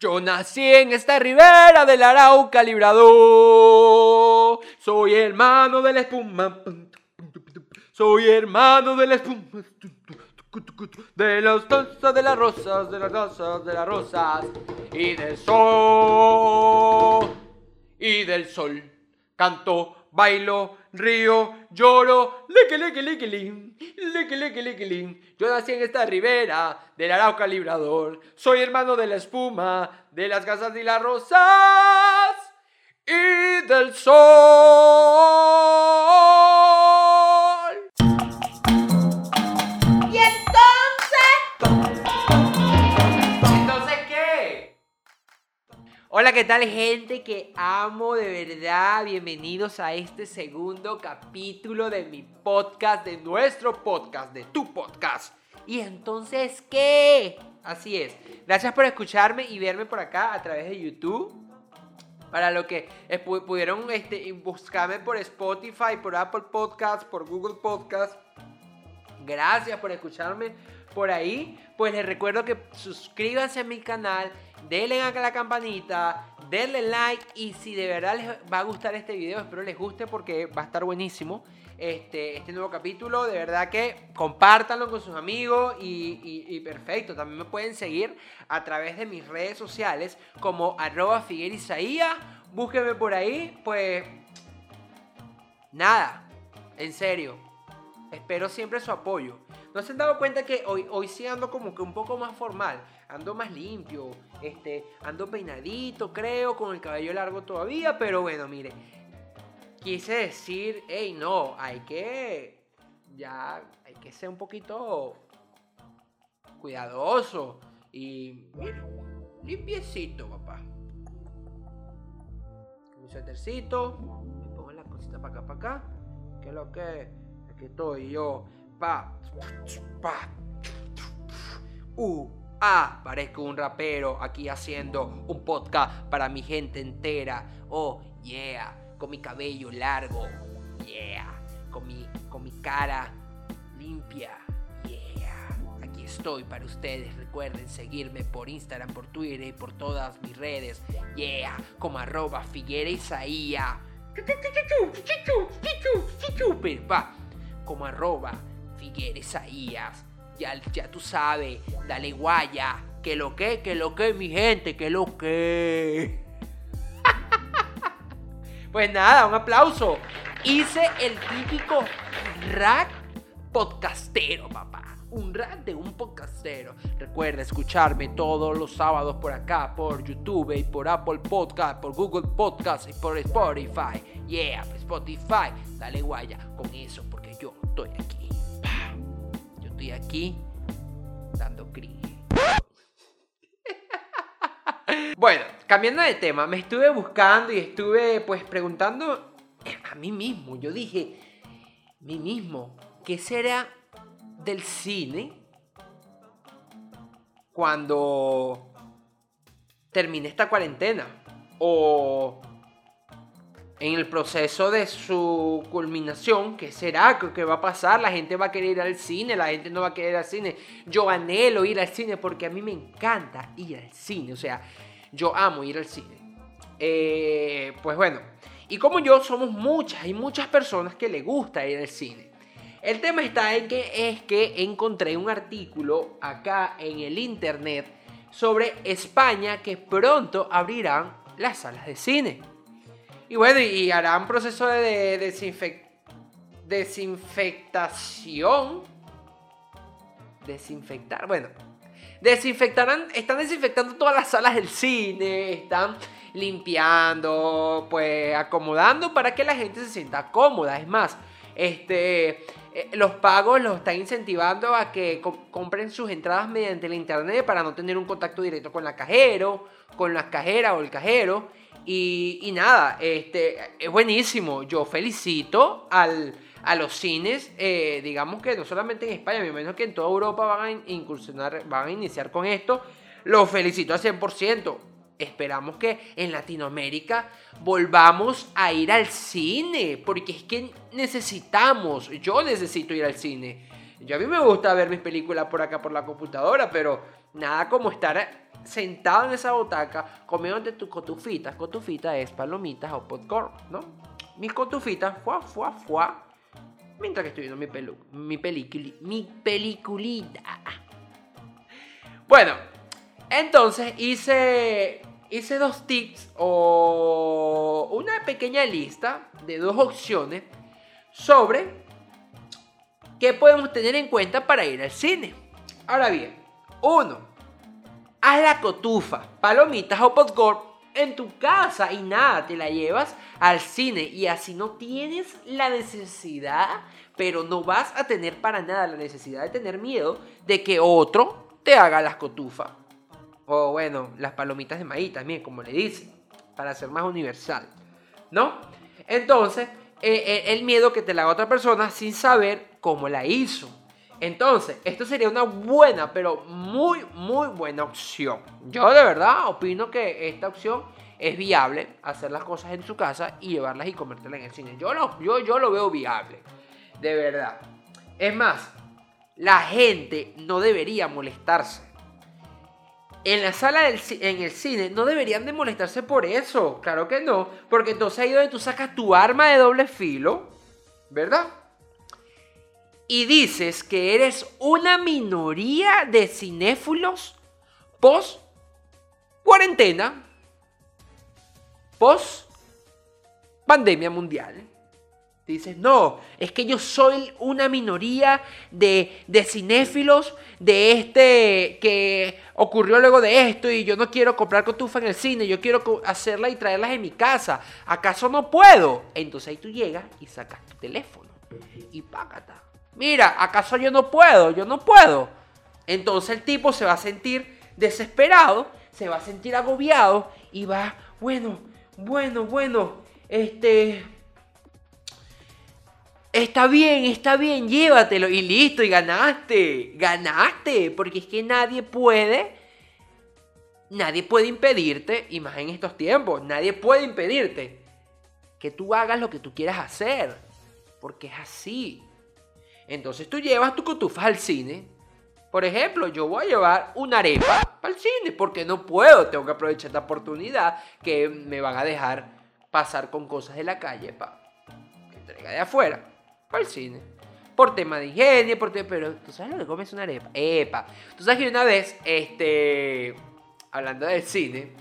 Yo nací en esta ribera del Arauca Librador. Soy hermano de la espuma. Soy hermano de la espuma. De las cosas de las rosas, de las rosas, de las rosas. Y del sol. Y del sol. Canto bailo, río, lloro, leque, leque, leque, leque, leque, leque. Yo nací en esta ribera del Arauca Librador. Soy hermano de la espuma, de las casas y las rosas y del sol. Hola, ¿qué tal gente que amo de verdad? Bienvenidos a este segundo capítulo de mi podcast, de nuestro podcast, de tu podcast. ¿Y entonces qué? Así es. Gracias por escucharme y verme por acá a través de YouTube. Para lo que eh, pu- pudieron este, buscarme por Spotify, por Apple Podcasts, por Google Podcasts. Gracias por escucharme por ahí. Pues les recuerdo que suscríbanse a mi canal, denle a la campanita, denle like y si de verdad les va a gustar este video, espero les guste porque va a estar buenísimo. Este, este nuevo capítulo, de verdad que compártanlo con sus amigos y, perfecto. También me pueden seguir a través de mis redes sociales como arroba. Búsquenme por ahí, pues nada, en serio. Espero siempre su apoyo. ¿No se han dado cuenta que hoy, hoy sí ando como que un poco más formal? Ando más limpio, este, ando peinadito, creo, con el cabello largo todavía, pero bueno, mire. Quise decir, hey, no, hay que. Ya, hay que ser un poquito cuidadoso. Y, mire, limpiecito, papá. Mi suétercito, me pongo la cosita para acá, para acá. ¿Qué es lo que? Aquí estoy yo. Pa. Pa. Uh. Ah, parezco un rapero aquí haciendo un podcast para mi gente entera. Oh, yeah. Con mi cabello largo. Yeah. Con mi, con mi cara limpia. Yeah. Aquí estoy para ustedes. Recuerden seguirme por Instagram, por Twitter y por todas mis redes. Yeah. Como arroba Figuera Isaía. Va, como arroba Figueres Isaías. Ya, ya tú sabes, dale guaya. Que lo que, que lo que, mi gente, que lo que. Pues nada, un aplauso. Hice el típico rack podcastero, papá. Un rack de un podcastero. Recuerda escucharme todos los sábados por acá, por YouTube y por Apple Podcast, por Google Podcast y por Spotify. Yeah, Spotify. Dale guaya con eso porque yo estoy aquí. Estoy aquí dando cringe. Bueno, cambiando de tema, me estuve buscando y estuve pues preguntando a mí mismo. Yo dije, mí mismo, ¿qué será del cine cuando termine esta cuarentena? O en el proceso de su culminación, ¿qué será? ¿Qué va a pasar? La gente va a querer ir al cine, la gente no va a querer ir al cine. Yo anhelo ir al cine porque a mí me encanta ir al cine. O sea, yo amo ir al cine. Eh, pues bueno, y como yo somos muchas y muchas personas que le gusta ir al cine. El tema está en que es que encontré un artículo acá en el internet sobre España que pronto abrirán las salas de cine. Y bueno, y harán proceso de desinfec- desinfectación. Desinfectar, bueno. Desinfectarán, están desinfectando todas las salas del cine, están limpiando, pues acomodando para que la gente se sienta cómoda. Es más, este, eh, los pagos los están incentivando a que co- compren sus entradas mediante el internet para no tener un contacto directo con la cajero, con la cajera o el cajero. Y, nada, este, es buenísimo. Yo felicito al, a los cines, eh, digamos que no solamente en España, me imagino que en toda Europa van a in- incursionar, van a iniciar con esto. Los felicito al 100%. Esperamos que en Latinoamérica volvamos a ir al cine, porque es que necesitamos, yo necesito ir al cine. Yo a mí me gusta ver mis películas por acá por la computadora, pero Nada como estar sentado en esa butaca comiéndote tus cotufitas. Cotufita es palomitas o popcorn, ¿no? Mis cotufitas, fuá, fuá, fuá. Mientras que estoy viendo mi, pelu mi, peliculi mi peliculita. Bueno, entonces hice, hice dos tips o una pequeña lista de dos opciones sobre qué podemos tener en cuenta para ir al cine. Ahora bien, uno, haz la cotufa, palomitas o popcorn en tu casa y nada, te la llevas al cine y así no tienes la necesidad, pero no vas a tener para nada la necesidad de tener miedo de que otro te haga las cotufas. O bueno, las palomitas de maíz también, como le dicen, para ser más universal. ¿No? Entonces, eh, eh, el miedo que te la haga otra persona sin saber cómo la hizo. Entonces, esto sería una buena, pero muy, muy buena opción. Yo de verdad opino que esta opción es viable, hacer las cosas en su casa y llevarlas y comértelas en el cine. Yo lo, yo, yo lo veo viable, de verdad. Es más, la gente no debería molestarse. En la sala del en el cine no deberían de molestarse por eso, claro que no, porque entonces ahí donde tú sacas tu arma de doble filo, ¿verdad? Y dices que eres una minoría de cinéfilos post cuarentena, post pandemia mundial. Dices, no, es que yo soy una minoría de, de cinéfilos de este que ocurrió luego de esto y yo no quiero comprar cotufa en el cine, yo quiero hacerla y traerlas en mi casa. ¿Acaso no puedo? Entonces ahí tú llegas y sacas tu teléfono y págata mira, ¿acaso yo no puedo? Yo no puedo. Entonces el tipo se va a sentir desesperado, se va a sentir agobiado y va, bueno, bueno, bueno, este... Está bien, está bien, llévatelo y listo, y ganaste, ganaste, porque es que nadie puede, nadie puede impedirte, y más en estos tiempos, nadie puede impedirte que tú hagas lo que tú quieras hacer, porque es así. Entonces tú llevas tu cotufas al cine. Por ejemplo, yo voy a llevar una arepa al cine porque no puedo, tengo que aprovechar esta oportunidad que me van a dejar pasar con cosas de la calle para que traiga de afuera para el cine. Por tema de higiene, por pero tú sabes lo que comes una arepa. Epa. Tú sabes que una vez, este, hablando del cine,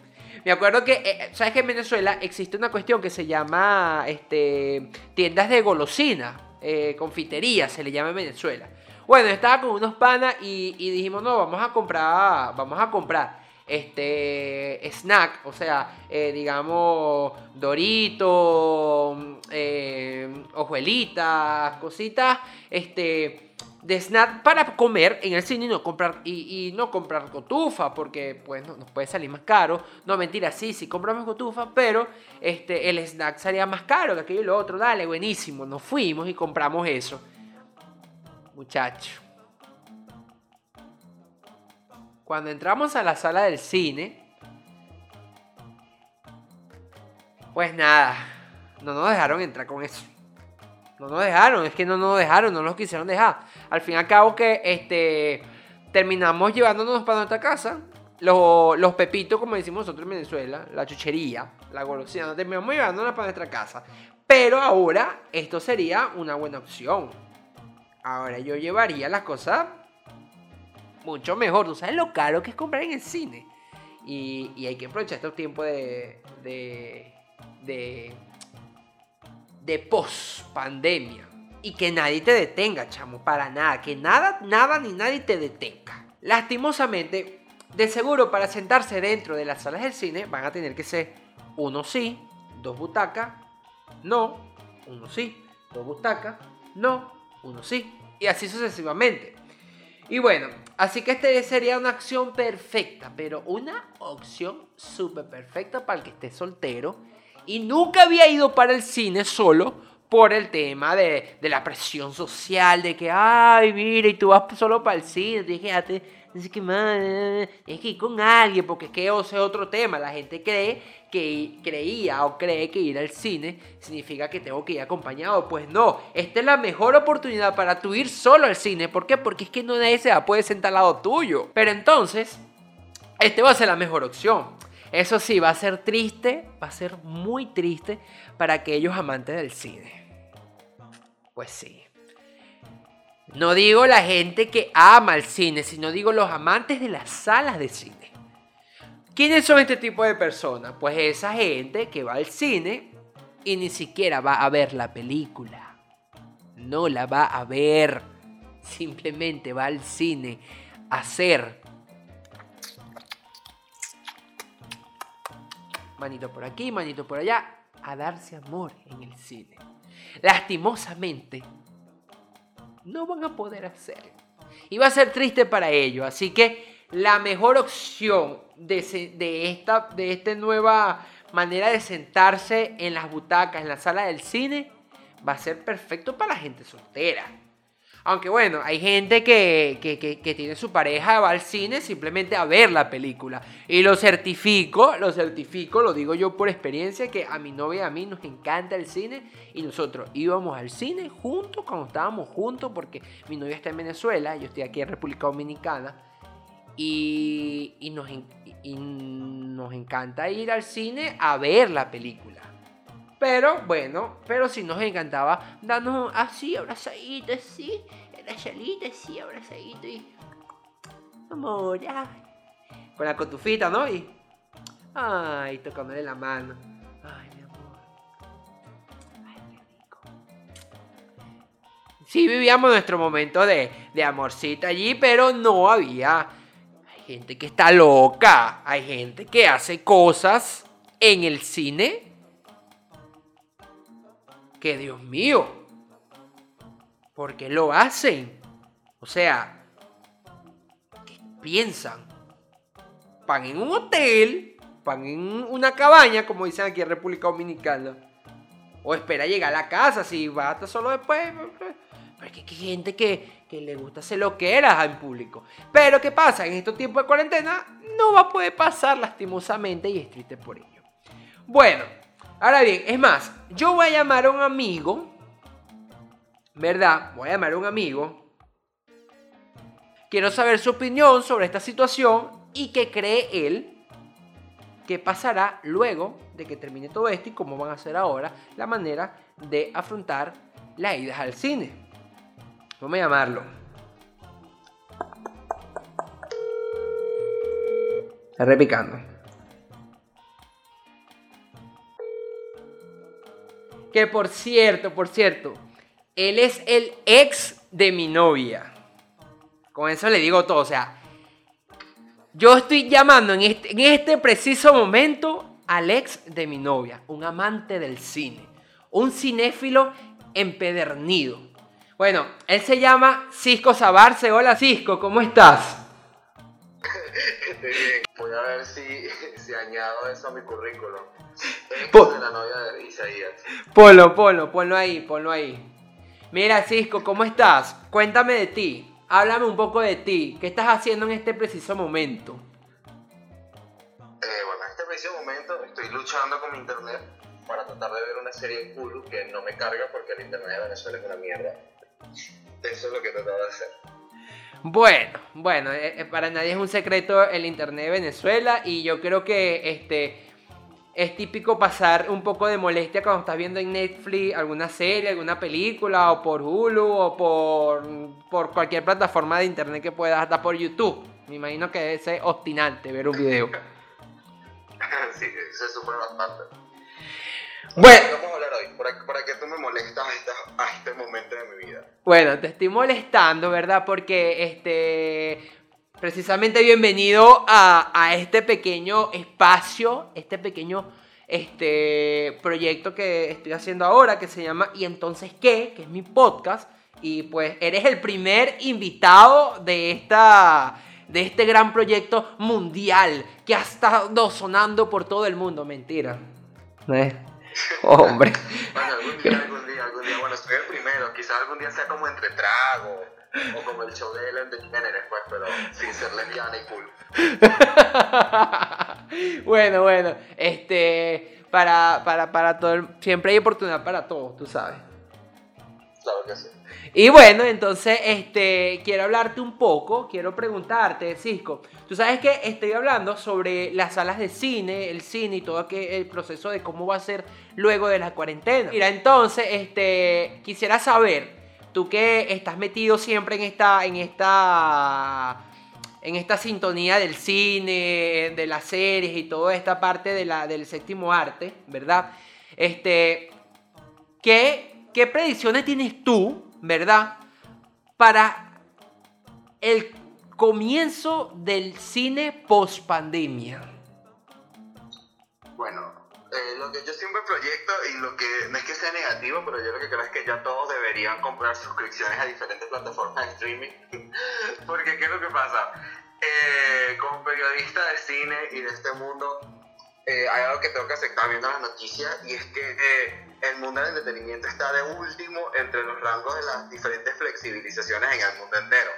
me acuerdo que, eh, ¿sabes que en Venezuela existe una cuestión que se llama este, tiendas de golosina? Eh, confitería, se le llama en Venezuela. Bueno, estaba con unos panas y, dijimos, no, vamos a comprar, vamos a comprar este snack, o sea, eh, digamos, Dorito, eh, ojuelitas, cositas, este de snack para comer en el cine y no comprar, y, no comprar cotufa, porque pues nos puede salir más caro. No, mentira, sí, sí compramos cotufa, pero este, el snack salía más caro que aquello y lo otro. Dale, buenísimo. Nos fuimos y compramos eso. Muchacho. Cuando entramos a la sala del cine, pues nada, no nos dejaron entrar con eso. No nos dejaron, es que no nos dejaron, no nos quisieron dejar. Al fin y al cabo que este, terminamos llevándonos para nuestra casa. Los, los pepitos, como decimos nosotros en Venezuela, la chuchería, la golosina, terminamos llevándonos para nuestra casa. Pero ahora esto sería una buena opción. Ahora yo llevaría las cosas mucho mejor. Tú sabes lo caro que es comprar en el cine. Y, y hay que aprovechar este tiempo de, de, de de post pandemia. Y que nadie te detenga, chamo, para nada. Que nada, nada ni nadie te detenga. Lastimosamente, de seguro para sentarse dentro de las salas del cine van a tener que ser uno sí, dos butacas, no, uno sí, dos butacas, no, uno sí. Y así sucesivamente. Y bueno, así que este sería una acción perfecta, pero una opción súper perfecta para el que esté soltero y nunca había ido para el cine solo por el tema de, de la presión social, de que, ay, mira, y tú vas solo para el cine, tienes que darte, tienes que, ir con alguien, porque es que ese es otro tema. La gente cree que creía o cree que ir al cine significa que tengo que ir acompañado. Pues no, esta es la mejor oportunidad para tú ir solo al cine. ¿Por qué? Porque es que no nadie se poder sentar al lado tuyo. Pero entonces, este va a ser la mejor opción. Eso sí, va a ser triste, va a ser muy triste para aquellos amantes del cine. Pues sí. No digo la gente que ama el cine, sino digo los amantes de las salas de cine. ¿Quiénes son este tipo de personas? Pues esa gente que va al cine y ni siquiera va a ver la película. No la va a ver. Simplemente va al cine a hacer manito por aquí, manito por allá, a darse amor en el cine. Lastimosamente, no van a poder hacerlo. Y va a ser triste para ellos. Así que la mejor opción de, de, esta, de esta nueva manera de sentarse en las butacas, en la sala del cine, va a ser perfecto para la gente soltera. Aunque bueno, hay gente que, tiene su pareja, va al cine simplemente a ver la película. Y lo certifico, lo certifico, lo digo yo por experiencia, que a mi novia y a mí nos encanta el cine. Y nosotros íbamos al cine juntos, cuando estábamos juntos, porque mi novia está en Venezuela, yo estoy aquí en República Dominicana. Y, y, nos, y nos encanta ir al cine a ver la película. Pero bueno, pero sí nos encantaba darnos así, abrazaditos, así, salita, así, abrazaditos y. Amor. Con la cotufita, ¿no? Y. Ay, tocándole la mano. Ay, mi amor. Ay, qué rico. Sí, vivíamos nuestro momento de, de amorcita allí, pero no había. Hay gente que está loca. Hay gente que hace cosas en el cine que Dios mío, ¿por qué lo hacen? O sea, ¿qué piensan? Van en un hotel, van en una cabaña, como dicen aquí en República Dominicana. O espera llegar a la casa, si va hasta solo después. Porque hay gente que, que le gusta hacer lo que era en público. Pero ¿qué pasa? En estos tiempos de cuarentena no va a poder pasar lastimosamente y es triste por ello. Bueno, Ahora bien, es más, yo voy a llamar a un amigo, ¿verdad? Voy a llamar a un amigo. Quiero saber su opinión sobre esta situación y qué cree él que pasará luego de que termine todo esto y cómo van a ser ahora la manera de afrontar las idas al cine. Vamos a llamarlo. Repicando. Que por cierto, por cierto, él es el ex de mi novia. Con eso le digo todo. O sea, yo estoy llamando en este, en este preciso momento al ex de mi novia, un amante del cine, un cinéfilo empedernido. Bueno, él se llama Cisco Sabarce. Hola Cisco, ¿cómo estás? Estoy bien. Voy a ver si, si añado eso a mi currículum. la novia de Isaías. Ponlo, ponlo, ponlo ahí, ponlo ahí. Mira, Cisco, ¿cómo estás? Cuéntame de ti. Háblame un poco de ti. ¿Qué estás haciendo en este preciso momento? Eh, bueno, en este preciso momento estoy luchando con mi internet para tratar de ver una serie en Hulu que no me carga porque el internet de Venezuela es una mierda. Eso es lo que he tratado de hacer. Bueno, bueno, eh, eh, para nadie es un secreto el internet de Venezuela y yo creo que este es típico pasar un poco de molestia cuando estás viendo en Netflix alguna serie, alguna película, o por Hulu, o por, por cualquier plataforma de internet que puedas, hasta por YouTube. Me imagino que es obstinante ver un video. sí, se sufre bastante. Bueno, vamos a hablar hoy. ¿Para, qué tú me molestas a, a este momento de mi vida? Bueno, te estoy molestando, ¿verdad? Porque este precisamente bienvenido a, este pequeño espacio, este pequeño este, proyecto que estoy haciendo ahora que se llama ¿Y entonces qué? que es mi podcast. Y pues eres el primer invitado de, esta, de este gran proyecto mundial que ha estado sonando por todo el mundo. Mentira. ¿Eh? Hombre. bueno, algún día, algún día, algún soy el primero. Quizás algún día sea como entre trago o como el show de Ellen DeGeneres, después, pero sin ser lesbiana y cool. bueno, bueno, este, para, para, para todo, el- siempre hay oportunidad para todos, tú sabes. Claro. Y bueno, entonces, este, quiero hablarte un poco, quiero preguntarte, Cisco, tú sabes que estoy hablando sobre las salas de cine, el cine y todo aquel- el proceso de cómo va a ser luego de la cuarentena. Mira, entonces, este, quisiera saber, tú que estás metido siempre en esta, en esta, en esta sintonía del cine, de las series y toda esta parte de la, del séptimo arte, ¿verdad? Este, ¿Qué, qué predicciones tienes tú, verdad, para el comienzo del cine post pandemia? Bueno, eh, lo que yo siempre proyecto y lo que no es que sea negativo, pero yo lo que creo es que ya todos deberían comprar suscripciones a diferentes plataformas de streaming. Porque, ¿qué es lo que pasa? Eh, como periodista de cine y de este mundo, eh, hay algo que tengo que aceptar viendo las noticias y es que eh, el mundo del entretenimiento está de último entre los rangos de las diferentes flexibilizaciones en el mundo entero.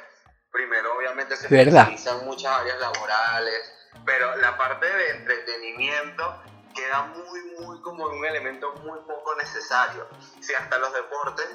Primero, obviamente, se ¿Verdad? flexibilizan muchas áreas laborales, pero la parte de entretenimiento queda muy, muy como un elemento muy poco necesario. Si hasta los deportes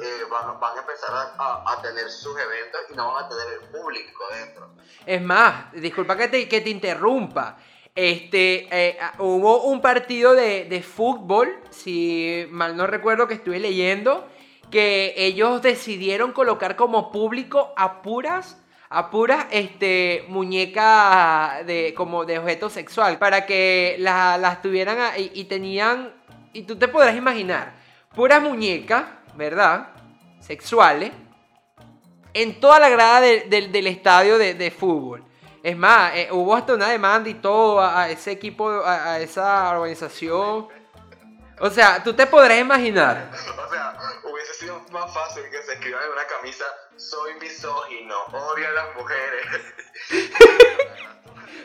eh, van, van a empezar a, a- a tener sus eventos y no van a tener el público dentro. Es más, disculpa que te, que te interrumpa. Este, eh, ah, hubo un partido de, de fútbol, si mal no recuerdo que estuve leyendo, que ellos decidieron colocar como público a puras, a puras este, muñecas de, como de objeto sexual, para que la- las tuvieran y tenían, y tú te podrás imaginar, puras muñecas, ¿verdad? Sexuales, en toda la grada de- del- del estadio de, de fútbol. Es más, eh, hubo hasta una demanda y todo a, a ese equipo, a, a esa organización. O sea, tú te podrás imaginar. O sea, hubiese sido más fácil que se escriban en una camisa, soy misógino, odio a las mujeres.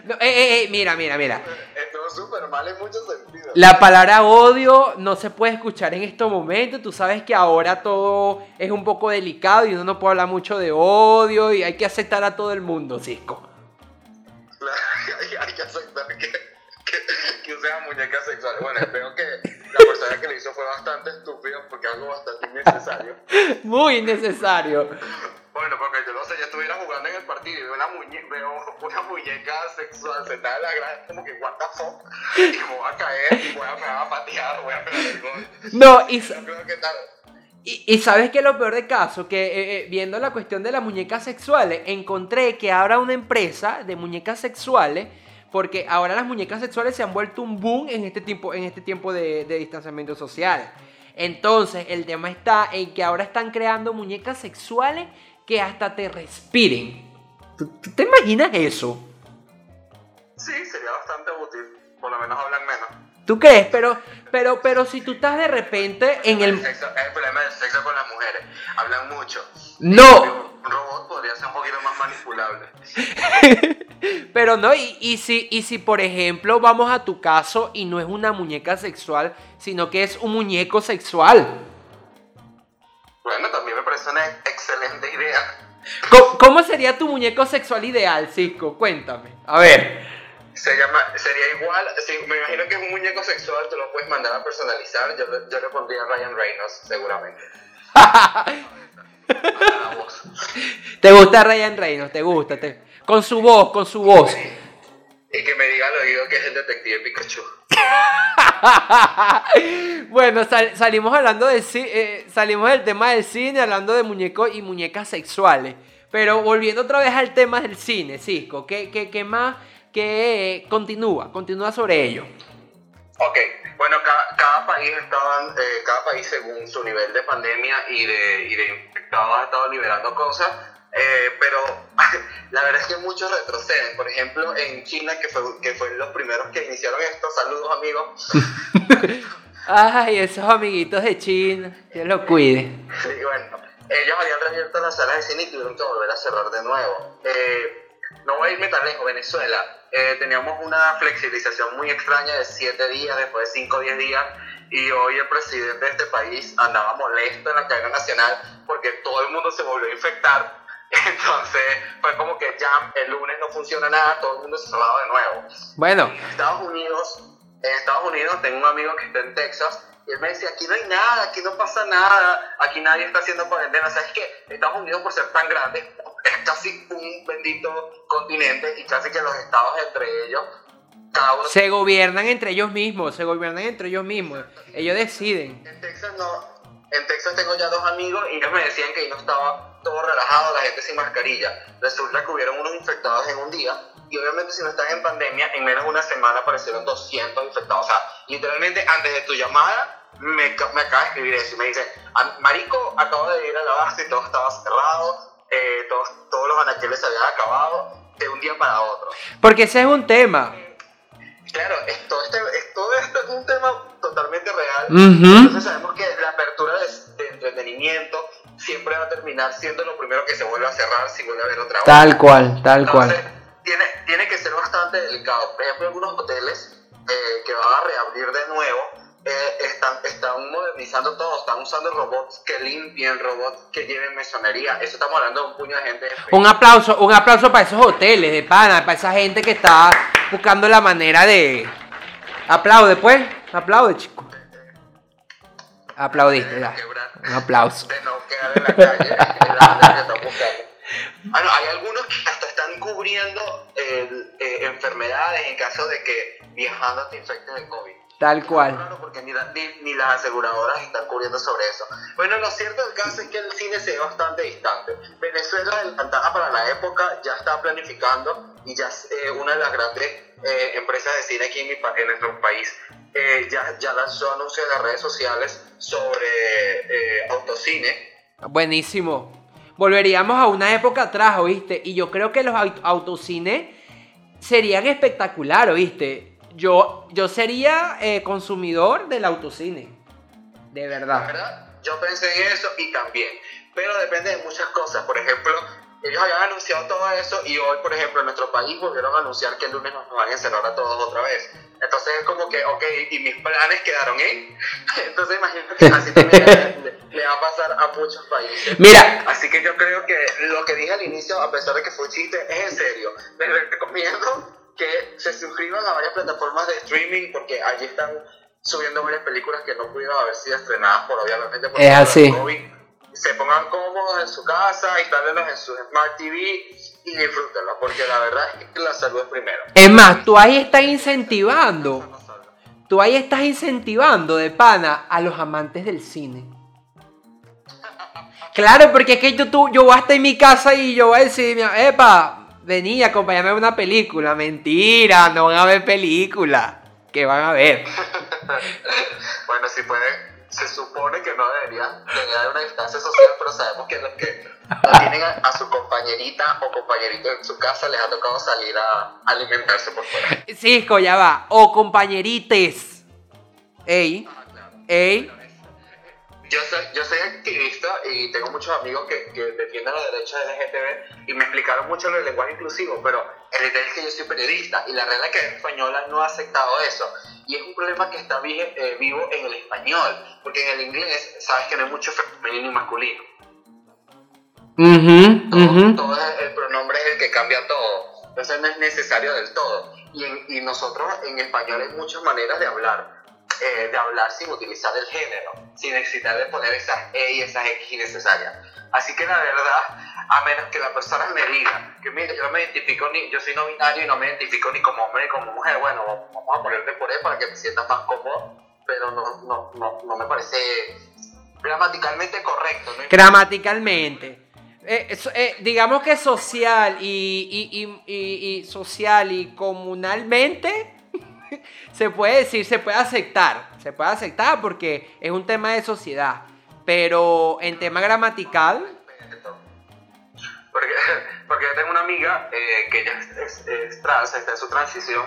No, eh, eh, eh, mira, mira, mira. Estuvo súper mal en muchos sentidos. La palabra odio no se puede escuchar en estos momentos. Tú sabes que ahora todo es un poco delicado y uno no puede hablar mucho de odio y hay que aceptar a todo el mundo, Cisco. Usen muñecas sexuales. Bueno, espero que la persona que lo hizo fue bastante estúpida porque es algo bastante innecesario. Muy innecesario. Bueno, porque yo no sé, yo estuviera jugando en el partido y veo una, muñe veo una muñeca sexual sentada en la grada, como que, what the fuck, y me voy a caer, y voy a pegar a patear, voy a pegar el gol. No, y, Yo creo que tal. Y, y sabes que lo peor de caso, que eh, eh, viendo la cuestión de las muñecas sexuales, encontré que ahora una empresa de muñecas sexuales, porque ahora las muñecas sexuales se han vuelto un boom en este tiempo, en este tiempo de, de distanciamiento social. Entonces, el tema está en que ahora están creando muñecas sexuales que hasta te respiren. ¿Tú, tú te imaginas eso? Sí, sería bastante útil, por lo menos hablan menos. ¿Tú crees? Pero, pero, pero si tú estás de repente en el... sexo, es el problema del sexo con las mujeres, hablan mucho. No, Un robot podría ser un poquito más manipulable. Pero no, y, y si, y si por ejemplo vamos a tu caso y no es una muñeca sexual, sino que es un muñeco sexual. Bueno, también me parece una excelente idea. ¿Cómo, cómo sería tu muñeco sexual ideal, Cisco? Cuéntame. A ver. Se llama, sería igual, sí, me imagino que es un muñeco sexual, tú lo puedes mandar a personalizar, yo, le- yo le pondría a Ryan Reynolds, seguramente. ¿Te gusta Ryan Reynolds? ¿Te gusta? Te- Con su voz, con su voz. Y que me diga al oído que es el detective Pikachu. bueno, sal- salimos hablando de eh, salimos del tema del cine, hablando de muñecos y muñecas sexuales. Pero volviendo otra vez al tema del cine, Cisco, ¿qué, qué, qué más? Que continúa, continúa sobre ello. Ok, bueno, cada, cada país estaban, eh, cada país según su nivel de pandemia y de, y de infectados ha estado liberando cosas, eh, pero la verdad es que muchos retroceden. Por ejemplo, en China, que fue, que fue los primeros que iniciaron esto, saludos amigos, Ay, esos amiguitos de China, Dios los cuide. Sí, bueno, ellos habían reabierto las salas de cine y tuvieron que volver a cerrar de nuevo. Eh, no voy a irme tan lejos, Venezuela. eh, teníamos una flexibilización muy extraña de 7 días, después de 5 o 10 días, y hoy el presidente de este país andaba molesto en la cadena nacional porque todo el mundo se volvió a infectar. Entonces fue como que ya el lunes no funciona nada, todo el mundo se cerrado de nuevo. Bueno, En Estados Unidos, en Estados Unidos tengo un amigo que está en Texas y él me decía, aquí no hay nada, aquí no pasa nada, aquí nadie está haciendo cuarentena. ¿Sabes qué? Estados Unidos por ser tan grande es casi un bendito continente y casi que los estados entre ellos, cada uno... se gobiernan entre ellos mismos, se gobiernan entre ellos mismos. Ellos deciden. En Texas no... En Texas tengo ya dos amigos y ellos me decían que ahí no estaba todo relajado, la gente sin mascarilla. Resulta que hubieron unos infectados en un día y obviamente si no están en pandemia, en menos de una semana aparecieron 200 infectados. O sea, literalmente antes de tu llamada me, me acaba de escribir eso y me dice, "Am- Marico, acabo de ir a la base y todo estaba cerrado, eh, todos, todos los anaqueles se habían acabado de un día para otro. Porque ese es un tema. Claro, es, todo, este, es, todo esto es un tema totalmente real. Ujú. Entonces sabemos que la apertura de, de entretenimiento siempre va a terminar siendo lo primero que se vuelve a cerrar si vuelve a haber otra. Tal cual, tal Entonces, cual. tiene, tiene que ser bastante delicado. Por ejemplo, algunos hoteles eh, que van a reabrir de nuevo eh, están, están modernizando todo, están usando robots que limpien, robots que lleven mesonería. Eso estamos hablando de un puño de gente. Un aplauso, un aplauso para esos hoteles de pana, para esa gente que está buscando la manera de. Aplaude, pues. Aplaude, chico. Aplaudiste, ya. Un aplauso. de no quedar en la calle. es la manera que están buscando. Ah, no, hay algunos que hasta están cubriendo eh, eh, enfermedades en caso de que viajando te infecten de COVID. Tal cual. Claro, porque ni, la- ni, ni las aseguradoras están cubriendo sobre eso. Bueno, lo cierto del caso es que el cine se ve bastante distante. Venezuela, adelantada para la época, ya está planificando y ya es eh, una de las grandes eh, empresas de cine aquí en, mi pa- en nuestro país. eh, ya, ya lanzó anuncios en las redes sociales sobre autocine. Buenísimo. Volveríamos a una época atrás, ¿oíste? Y yo creo que los aut- autocines serían espectacular, ¿oíste? Yo, yo sería eh, consumidor del autocine. De La verdad. verdad, yo pensé en eso y también. Pero depende de muchas cosas. Por ejemplo, ellos habían anunciado todo eso y hoy, por ejemplo, en nuestro país volvieron a anunciar que el lunes nos van a encerrar a todos otra vez. Entonces es como que, ok, y mis planes quedaron en. Entonces imagino que así también le, le va a pasar a muchos países. Mira, Así que yo creo que lo que dije al inicio, a pesar de que fue un chiste, es en serio. Recomiendo que se suscriban a varias plataformas de streaming porque allí están subiendo varias películas que no pudieron haber sido estrenadas por obviamente por Es así. COVID. Se pongan cómodos en su casa, instálenlos en su Smart TV y disfrútenlo, porque la verdad es que la salud es primero. es más, tú ahí estás incentivando. Tú ahí estás incentivando de pana a los amantes del cine. Claro, porque es que yo, tú, yo voy a estar en mi casa y yo voy a decir, epa, vení, acompáñame a una película. Mentira, no van a ver película. ¿Qué van a ver? Bueno, si pueden, se supone que no deberían tener una distancia social, pero sabemos que los que no tienen a, a su compañerita o compañerito en su casa les ha tocado salir a alimentarse por fuera. Cisco, ya va. O compañerites. Ey, ey. Yo soy, yo soy activista y tengo muchos amigos que, que defienden la derecha LGTB y me explicaron mucho lo del lenguaje inclusivo, pero el detalle es que yo soy periodista y la Real Academia Española no ha aceptado eso. Y es un problema que está vi- eh, vivo en el español, porque en el inglés sabes que no hay mucho femenino y masculino. Todo, ujú. todo es- el pronombre es el que cambia todo. Entonces no es necesario del todo. Y, en- y nosotros en español hay muchas maneras de hablar. Eh, de hablar sin utilizar el género, sin necesitar de poner esas E y esas X innecesarias. Así que la verdad, a menos que la persona me diga que mire, yo me identifico ni, yo soy no binario y no me identifico ni como hombre ni como mujer, bueno, vamos a ponerle por E para que me sienta más cómodo, pero no, no, no, no me parece gramaticalmente correcto. ¿no? Gramaticalmente. Eh, eh, digamos que social y- y- y- y social y comunalmente se puede decir, se puede aceptar. Se puede aceptar porque es un tema de sociedad. Pero en tema gramatical, Porque, porque yo tengo una amiga eh, que ella es, es- es trans, está en su transición.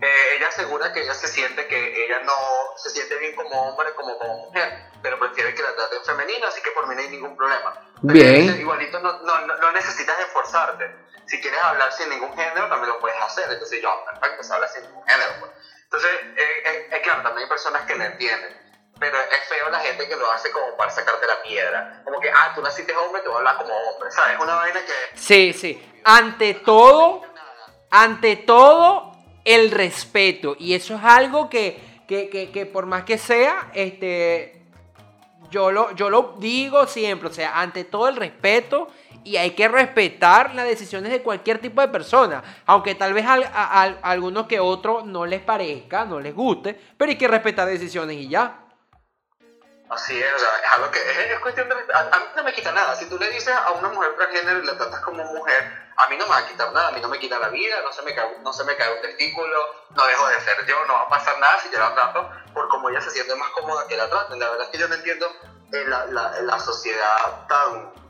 Eh, ella asegura que ella se siente que ella no se siente bien como hombre como como mujer, pero prefiere que la traten femenino, así que por mí no hay ningún problema. Bien. Igualito no, no, no, no necesitas esforzarte. Si quieres hablar sin ningún género, también lo puedes hacer. Entonces yo, perfecto, se habla sin ningún género. pues. Entonces, eh, eh, claro, también hay personas que la entienden. Pero es feo la gente que lo hace como para sacarte la piedra. Como que, ah, tú naciste hombre, te voy a hablar como hombre, ¿sabes? Una vaina que... Sí, sí. Ante todo, ante todo, el respeto. Y eso es algo que, que, que, que por más que sea, este, yo lo, yo lo digo siempre, o sea, ante todo el respeto y hay que respetar las decisiones de cualquier tipo de persona, aunque tal vez a, a- algunos que otros no les parezca, no les guste, pero hay que respetar decisiones y ya. Así es, o es cuestión de... A, a mí no me quita nada. Si tú le dices a una mujer transgénero y la tratas como mujer, a mí no me va a quitar nada, a mí no me quita la vida, no se me cae, no se me cae un testículo, no dejo de ser yo, no va a pasar nada si yo la trato por como ella se siente más cómoda que la traten. La verdad es que yo no entiendo eh, la, la, la sociedad tan...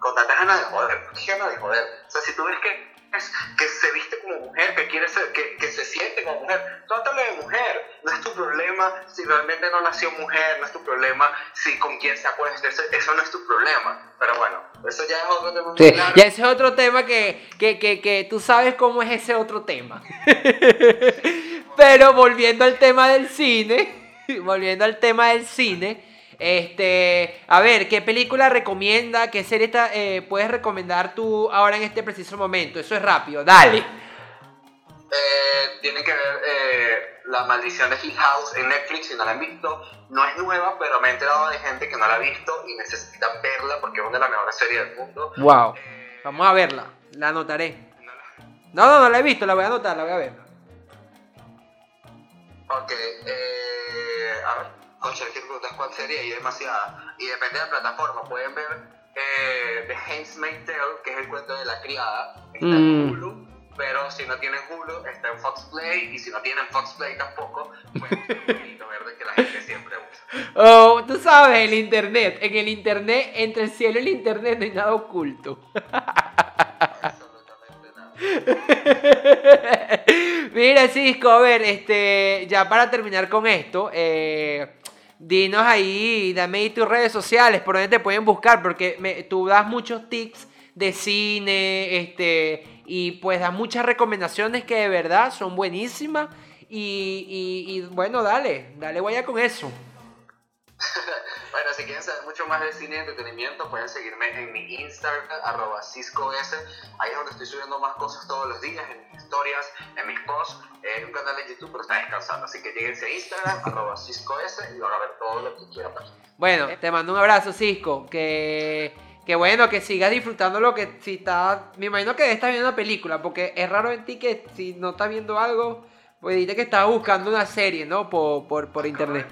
con tantas ganas de joder. ¿Qué ganas de joder? O sea, si tú ves que es que se viste como mujer, que quiere ser, que, que se siente como mujer, trátalo de mujer. No es tu problema si realmente no nació mujer, no es tu problema si con quién se acuesta, eso, eso no es tu problema. Pero bueno, eso ya es otro tema Sí, ya ese es otro tema que, que, que, que tú sabes cómo es ese otro tema. Pero volviendo al tema del cine, volviendo al tema del cine, este, a ver, ¿qué película recomienda? ¿Qué serie está- eh, puedes recomendar tú ahora en este preciso momento? Eso es rápido, dale. Eh, tienen que ver eh, La Maldición de Hill House en Netflix si no la han visto. No es nueva, pero me he enterado de gente que no la ha visto y necesita verla porque es una de las mejores series del mundo. Wow, Eh, vamos a verla, la anotaré. No, no, no la he visto, la voy a anotar, la voy a ver. Ok, eh, a ver, concha, que preguntas cuál sería y demasiada. Y depende de la plataforma, pueden ver eh, The Handmaid's Tale, que es el cuento de la criada, está Mm. en Hulu, pero si no tienen Hulu, está en Fox Play, y si no tienen Fox Play tampoco, pues es un verde que la gente siempre usa. Oh, tú sabes, el internet. En el internet, entre el cielo y el internet no hay nada oculto. Absolutamente nada. Mira, Cisco, a ver, este, ya para terminar con esto, eh, dinos ahí, dame ahí tus redes sociales, por donde te pueden buscar, porque me- tú das muchos tips de cine, este, y pues das muchas recomendaciones que de verdad son buenísimas. Y, y- bueno, dale, dale vaya con eso. Bueno, si quieren saber mucho más de cine y entretenimiento, pueden seguirme en mi Instagram, arroba CiscoS. Ahí es donde estoy subiendo más cosas todos los días, en mis historias, en mis posts, en un canal de YouTube, pero está descansando. Así que lleguense a Instagram, arroba CiscoS, y van a ver todo lo que quieran ver. Bueno, te mando un abrazo, Cisco. Que, que bueno, que sigas disfrutando lo que si estás. Me imagino que estás viendo una película, porque es raro en ti que si no estás viendo algo, pues dijiste que estabas buscando una serie, ¿no? Por, por, por internet.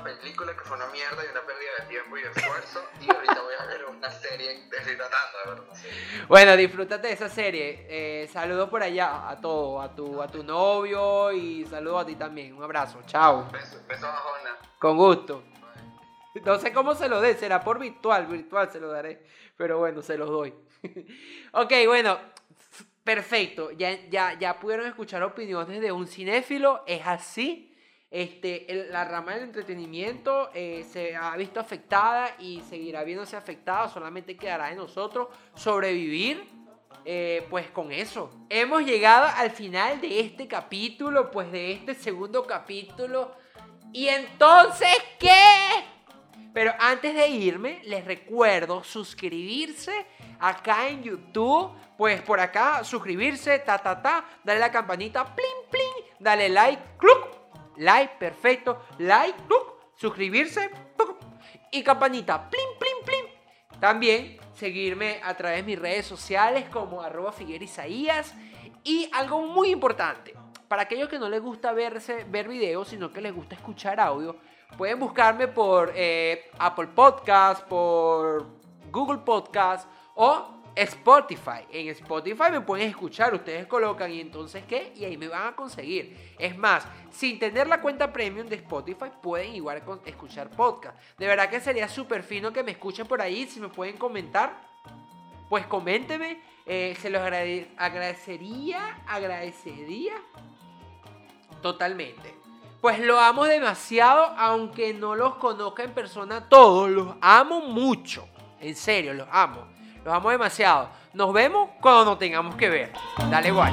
Una película que fue una mierda y una pérdida de tiempo y de esfuerzo, y ahorita voy a ver una serie, estoy tratando de ver una serie. Bueno, disfrútate de esa serie. Eh, saludos por allá a todo, a tu, a tu novio y saludos a ti también. Un abrazo, chao. Besos, besos a Jona. Con gusto. No sé cómo se lo dé, será por virtual, virtual se lo daré. Pero bueno, se los doy. ok, bueno, perfecto. Ya, ya, ya pudieron escuchar opiniones de un cinéfilo, es así. Este, la rama del entretenimiento eh, se ha visto afectada y seguirá viéndose afectada. Solamente quedará de nosotros sobrevivir eh, pues con eso. Hemos llegado al final de este capítulo, pues de este segundo capítulo. ¿Y entonces qué? Pero antes de irme, les recuerdo suscribirse acá en YouTube. Pues por acá, suscribirse, ta, ta, ta. Dale la campanita, plin, plin. Dale like, cluc. Like, perfecto. Like. Suscribirse. Y campanita, plin, plin, plin. También seguirme a través de mis redes sociales como arroba Figueroa Isaías. Y algo muy importante, para aquellos que no les gusta verse, ver videos, sino que les gusta escuchar audio, pueden buscarme por eh, Apple Podcast, por Google Podcast o Spotify. En Spotify me pueden escuchar, ustedes colocan y entonces qué, y ahí me van a conseguir. Es más, sin tener la cuenta premium de Spotify, pueden igual escuchar podcast. De verdad que sería súper fino que me escuchen por ahí, si me pueden comentar, pues coménteme, eh, se los agrade- agradecería, agradecería totalmente. Pues lo amo demasiado, aunque no los conozca en persona todos, los amo mucho, en serio, los amo, los amo demasiado. Nos vemos cuando nos tengamos que ver. Dale, guay.